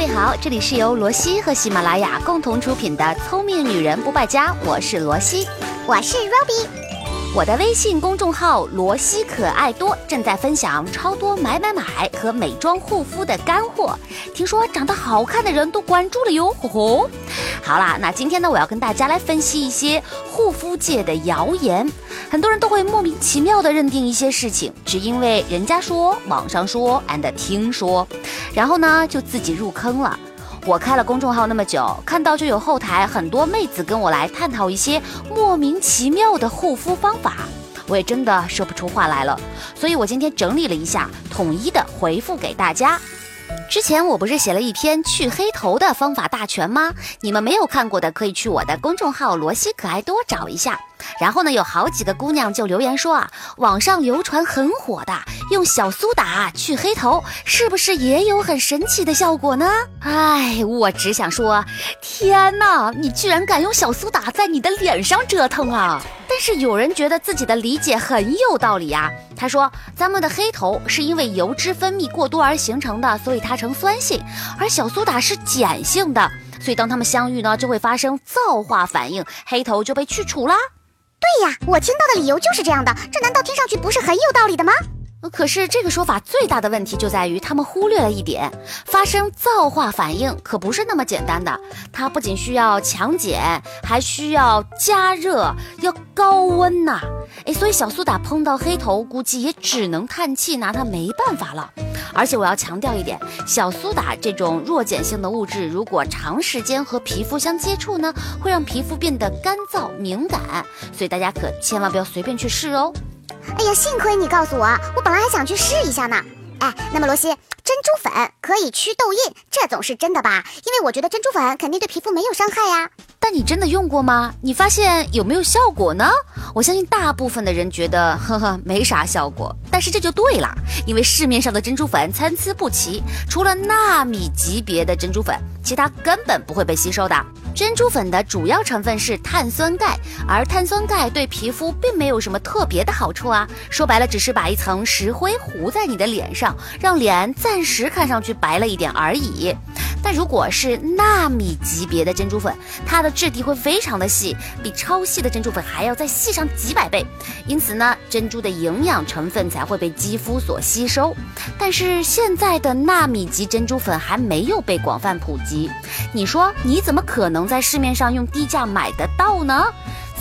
位好，这里是由罗西和喜马拉雅共同出品的《聪明女人不败家》，我是罗西，我是 Robbie。我的微信公众号“罗西可爱多”正在分享超多买买买和美妆护肤的干货，听说长得好看的人都关注了哟，吼吼。好啦，那今天呢，我要跟大家来分析一些护肤界的谣言。很多人都会莫名其妙的认定一些事情，只因为人家说、网上说 and 听说，然后呢就自己入坑了。我开了公众号那么久，看到就有后台很多妹子跟我来探讨一些莫名其妙的护肤方法，我也真的说不出话来了。所以我今天整理了一下，统一的回复给大家。之前我不是写了一篇去黑头的方法大全吗？你们没有看过的，可以去我的公众号“罗西可爱多”找一下。然后呢，有好几个姑娘就留言说啊，网上流传很火的用小苏打去黑头，是不是也有很神奇的效果呢？哎，我只想说，天哪，你居然敢用小苏打在你的脸上折腾啊！但是有人觉得自己的理解很有道理呀。他说，咱们的黑头是因为油脂分泌过多而形成的，所以它呈酸性，而小苏打是碱性的，所以当它们相遇呢，就会发生皂化反应，黑头就被去除啦。对呀，我听到的理由就是这样的，这难道听上去不是很有道理的吗？可是这个说法最大的问题就在于他们忽略了一点，发生皂化反应可不是那么简单的，它不仅需要强碱，还需要加热，要高温呐。哎，所以小苏打碰到黑头，估计也只能叹气，拿它没办法了。而且我要强调一点，小苏打这种弱碱性的物质，如果长时间和皮肤相接触呢，会让皮肤变得干燥敏感，所以大家可千万不要随便去试哦。哎呀，幸亏你告诉我，我本来还想去试一下呢。哎，那么罗西，珍珠粉可以祛痘印，这总是真的吧？因为我觉得珍珠粉肯定对皮肤没有伤害呀。但你真的用过吗？你发现有没有效果呢？我相信大部分的人觉得，呵呵，没啥效果。但是这就对了，因为市面上的珍珠粉参差不齐，除了纳米级别的珍珠粉，其他根本不会被吸收的。珍珠粉的主要成分是碳酸钙，而碳酸钙对皮肤并没有什么特别的好处啊。说白了，只是把一层石灰糊在你的脸上，让脸暂时看上去白了一点而已。但如果是纳米级别的珍珠粉，它的质地会非常的细，比超细的珍珠粉还要再细上几百倍，因此呢，珍珠的营养成分才会被肌肤所吸收。但是现在的纳米级珍珠粉还没有被广泛普及，你说你怎么可能在市面上用低价买得到呢？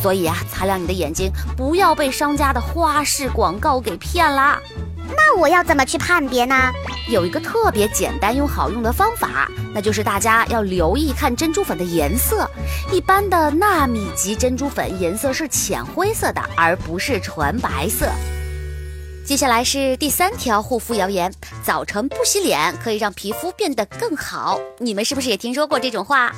所以啊，擦亮你的眼睛，不要被商家的花式广告给骗啦。那我要怎么去判别呢？有一个特别简单又好用的方法，那就是大家要留意看珍珠粉的颜色。一般的纳米级珍珠粉颜色是浅灰色的，而不是纯白色。接下来是第三条护肤谣言：早晨不洗脸可以让皮肤变得更好。你们是不是也听说过这种话？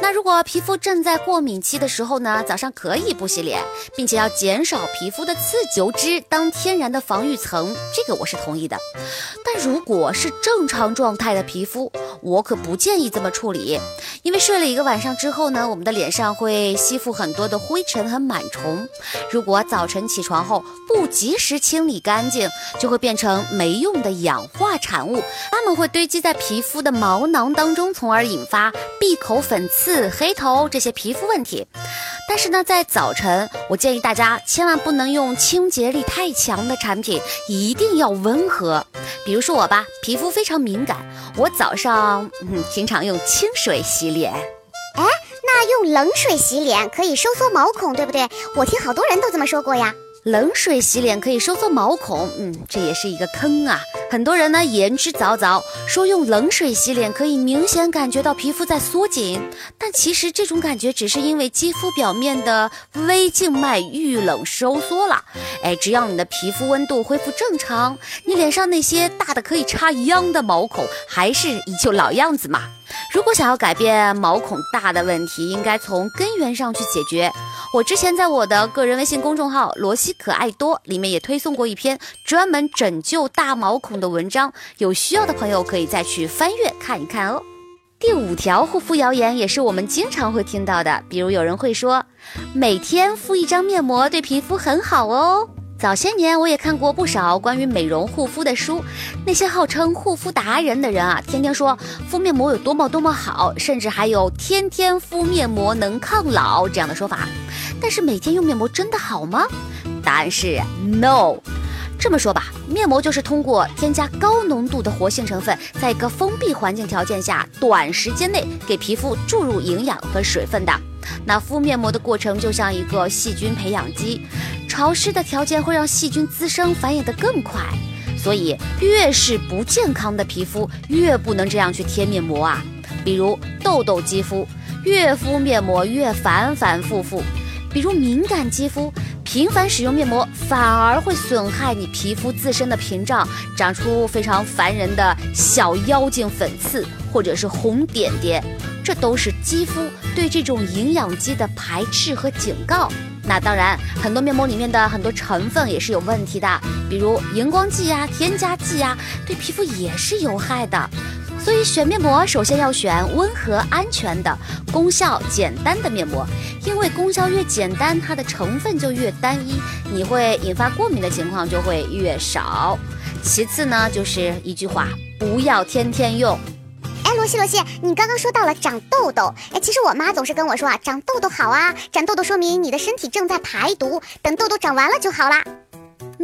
那如果皮肤正在过敏期的时候呢？早上可以不洗脸，并且要减少皮肤的刺油脂当天然的防御层，这个我是同意的。但如果是正常状态的皮肤，我可不建议这么处理，因为睡了一个晚上之后呢，我们的脸上会吸附很多的灰尘和螨虫。如果早晨起床后不及时清理干干净，就会变成没用的氧化产物，它们会堆积在皮肤的毛囊当中，从而引发闭口粉刺、黑头这些皮肤问题。但是呢，在早晨，我建议大家千万不能用清洁力太强的产品，一定要温和。比如说我吧，皮肤非常敏感，我早上嗯经常用清水洗脸。哎，那用冷水洗脸可以收缩毛孔，对不对？我听好多人都这么说过呀。冷水洗脸可以收缩毛孔，嗯，这也是一个坑啊。很多人呢言之凿凿说用冷水洗脸可以明显感觉到皮肤在缩紧，但其实这种感觉只是因为肌肤表面的微静脉遇冷收缩了。哎，只要你的皮肤温度恢复正常，你脸上那些大的可以插秧的毛孔还是依旧老样子嘛。如果想要改变毛孔大的问题，应该从根源上去解决。我之前在我的个人微信公众号“罗西可爱多”里面也推送过一篇专门拯救大毛孔的文章，有需要的朋友可以再去翻阅看一看哦。第五条护肤谣言也是我们经常会听到的，比如有人会说，每天敷一张面膜对皮肤很好哦。早些年我也看过不少关于美容护肤的书，那些号称护肤达人的人啊，天天说敷面膜有多么多么好，甚至还有天天敷面膜能抗老这样的说法。但是每天用面膜真的好吗？答案是 no。这么说吧，面膜就是通过添加高浓度的活性成分，在一个封闭环境条件下，短时间内给皮肤注入营养和水分的。那敷面膜的过程就像一个细菌培养基，潮湿的条件会让细菌滋生繁衍得更快，所以越是不健康的皮肤，越不能这样去贴面膜啊。比如痘痘肌肤，越敷面膜越反反复复；比如敏感肌肤。频繁使用面膜反而会损害你皮肤自身的屏障，长出非常烦人的小妖精粉刺或者是红点点，这都是肌肤对这种营养肌的排斥和警告。那当然，很多面膜里面的很多成分也是有问题的，比如荧光剂呀、添加剂呀，对皮肤也是有害的。所以选面膜，首先要选温和安全的、功效简单的面膜，因为功效越简单，它的成分就越单一，你会引发过敏的情况就会越少。其次呢，就是一句话，不要天天用。哎，罗西罗西，你刚刚说到了长痘痘，哎，其实我妈总是跟我说啊，长痘痘好啊，长痘痘说明你的身体正在排毒，等痘痘长完了就好啦。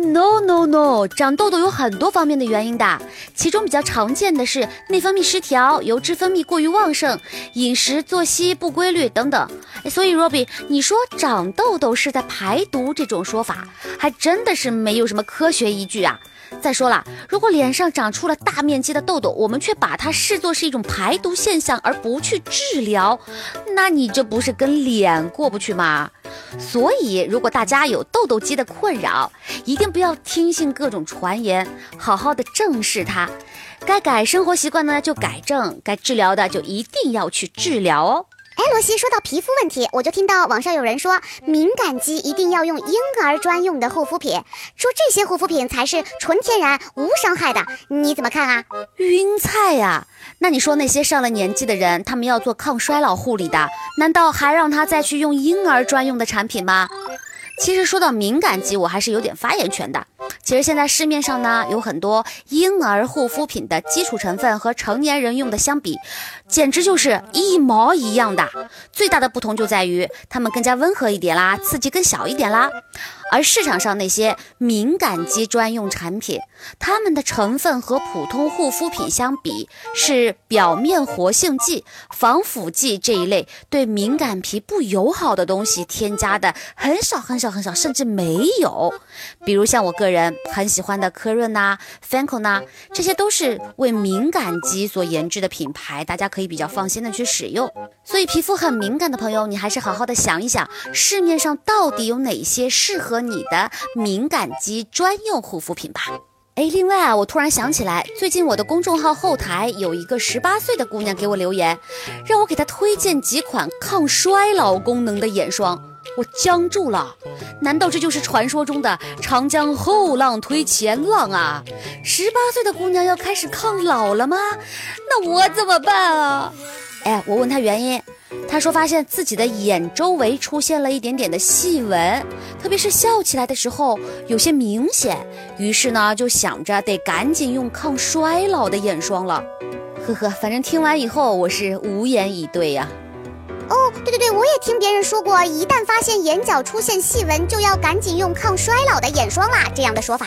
No no no，长痘痘有很多方面的原因的，其中比较常见的是内分泌失调、油脂分泌过于旺盛、饮食作息不规律等等。所以 Robbie，你说长痘痘是在排毒这种说法，还真的是没有什么科学依据啊。再说了，如果脸上长出了大面积的痘痘，我们却把它视作是一种排毒现象而不去治疗，那你这不是跟脸过不去吗？所以，如果大家有痘痘肌的困扰，一定不要听信各种传言，好好的正视它。该改生活习惯呢就改正，该治疗的就一定要去治疗哦。哎，罗西，说到皮肤问题，我就听到网上有人说，敏感肌一定要用婴儿专用的护肤品，说这些护肤品才是纯天然无伤害的，你怎么看啊？晕菜呀！那你说那些上了年纪的人，他们要做抗衰老护理的，难道还让他再去用婴儿专用的产品吗？其实说到敏感肌，我还是有点发言权的。其实现在市面上呢有很多婴儿护肤品的基础成分和成年人用的相比，简直就是一毛一样的。最大的不同就在于它们更加温和一点啦，刺激更小一点啦。而市场上那些敏感肌专用产品，它们的成分和普通护肤品相比，是表面活性剂、防腐剂这一类对敏感皮不友好的东西添加的很少很少很少，甚至没有。比如像我个人。很喜欢的科润呐、Fanco 呐，这些都是为敏感肌所研制的品牌，大家可以比较放心的去使用。所以皮肤很敏感的朋友，你还是好好的想一想，市面上到底有哪些适合你的敏感肌专用护肤品吧。哎，另外啊，我突然想起来，最近我的公众号后台有一个十八岁的姑娘给我留言，让我给她推荐几款抗衰老功能的眼霜。我僵住了，难道这就是传说中的长江后浪推前浪啊？十八岁的姑娘要开始抗老了吗？那我怎么办啊？哎，我问她原因，她说发现自己的眼周围出现了一点点的细纹，特别是笑起来的时候有些明显，于是呢就想着得赶紧用抗衰老的眼霜了。呵呵，反正听完以后我是无言以对呀。哦，对对对，我也听别人说过，一旦发现眼角出现细纹，就要赶紧用抗衰老的眼霜啦，这样的说法。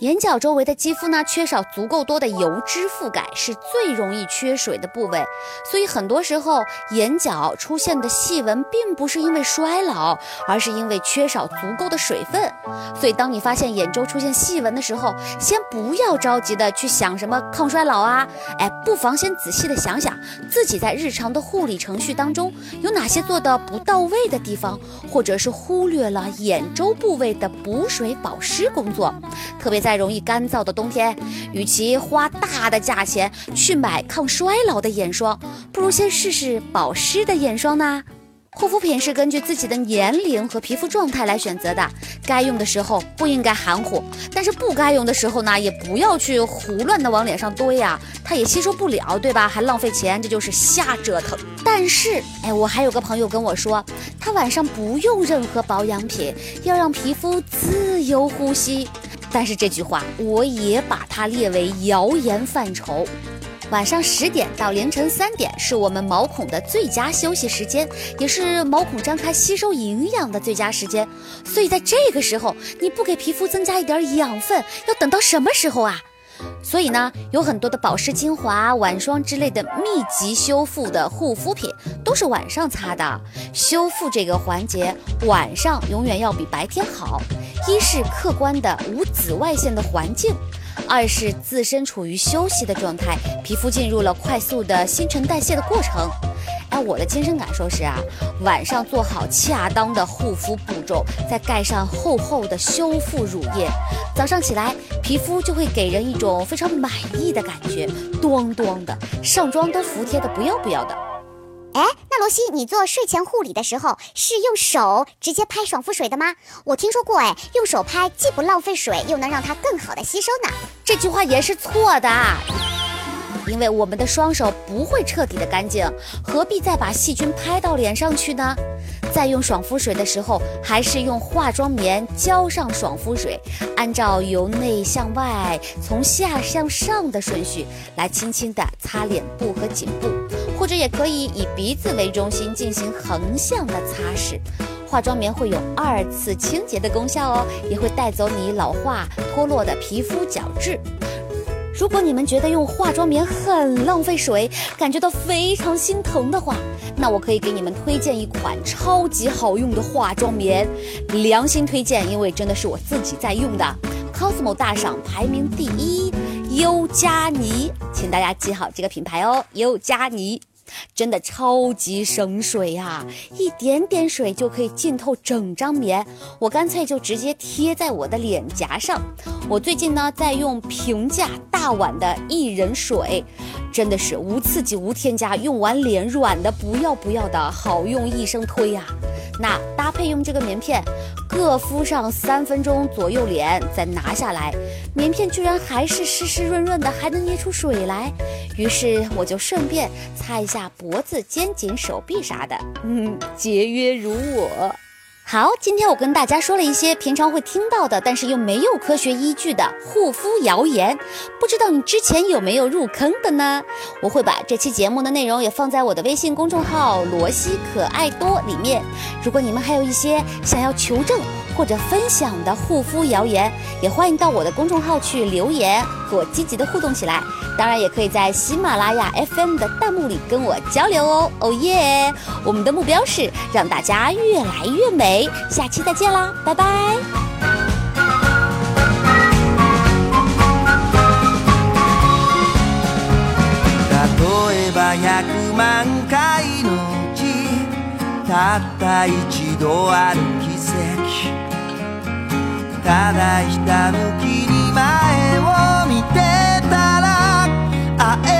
眼角周围的肌肤呢，缺少足够多的油脂覆盖，是最容易缺水的部位。所以很多时候，眼角出现的细纹，并不是因为衰老，而是因为缺少足够的水分。所以，当你发现眼周出现细纹的时候，先不要着急的去想什么抗衰老啊，哎，不妨先仔细的想想自己在日常的护理程序当中有哪些做的不到位的地方，或者是忽略了眼周部位的补水保湿工作，特别在。在容易干燥的冬天，与其花大的价钱去买抗衰老的眼霜，不如先试试保湿的眼霜呢。护肤品是根据自己的年龄和皮肤状态来选择的，该用的时候不应该含糊，但是不该用的时候呢，也不要去胡乱的往脸上堆呀，它也吸收不了，对吧？还浪费钱，这就是瞎折腾。但是，哎，我还有个朋友跟我说，他晚上不用任何保养品，要让皮肤自由呼吸。但是这句话我也把它列为谣言范畴。晚上十点到凌晨三点是我们毛孔的最佳休息时间，也是毛孔张开吸收营养的最佳时间。所以在这个时候，你不给皮肤增加一点养分，要等到什么时候啊？所以呢，有很多的保湿精华、晚霜之类的密集修复的护肤品都是晚上擦的。修复这个环节，晚上永远要比白天好。一是客观的无紫外线的环境，二是自身处于休息的状态，皮肤进入了快速的新陈代谢的过程。哎，我的亲身感受是啊，晚上做好恰当的护肤步骤，再盖上厚厚的修复乳液，早上起来皮肤就会给人一种非常满意的感觉，咣咣的，上妆都服帖的不要不要的。哎，那罗西，你做睡前护理的时候是用手直接拍爽肤水的吗？我听说过，哎，用手拍既不浪费水，又能让它更好的吸收呢。这句话也是错的。因为我们的双手不会彻底的干净，何必再把细菌拍到脸上去呢？在用爽肤水的时候，还是用化妆棉浇上爽肤水，按照由内向外、从下向上的顺序来轻轻的擦脸部和颈部，或者也可以以鼻子为中心进行横向的擦拭。化妆棉会有二次清洁的功效哦，也会带走你老化脱落的皮肤角质。如果你们觉得用化妆棉很浪费水，感觉到非常心疼的话，那我可以给你们推荐一款超级好用的化妆棉，良心推荐，因为真的是我自己在用的，Cosmo 大赏排名第一，优佳妮，请大家记好这个品牌哦，优佳妮。真的超级省水呀，一点点水就可以浸透整张棉。我干脆就直接贴在我的脸颊上。我最近呢在用平价大碗的薏仁水，真的是无刺激无添加，用完脸软的不要不要的，好用一生推呀。那搭配用这个棉片，各敷上三分钟左右脸，再拿下来，棉片居然还是湿湿润润的，还能捏出水来。于是我就顺便擦一下脖子、肩颈、手臂啥的，嗯，节约如我。好，今天我跟大家说了一些平常会听到的，但是又没有科学依据的护肤谣言，不知道你之前有没有入坑的呢？我会把这期节目的内容也放在我的微信公众号“罗西可爱多”里面。如果你们还有一些想要求证或者分享的护肤谣言，也欢迎到我的公众号去留言，和我积极的互动起来。当然，也可以在喜马拉雅 FM 的弹幕里跟我交流哦。哦耶！我们的目标是让大家越来越美。下期再见啦，拜拜。例えば100万回のうちたった一度ある奇跡 ただひたむきに前を見てたら会え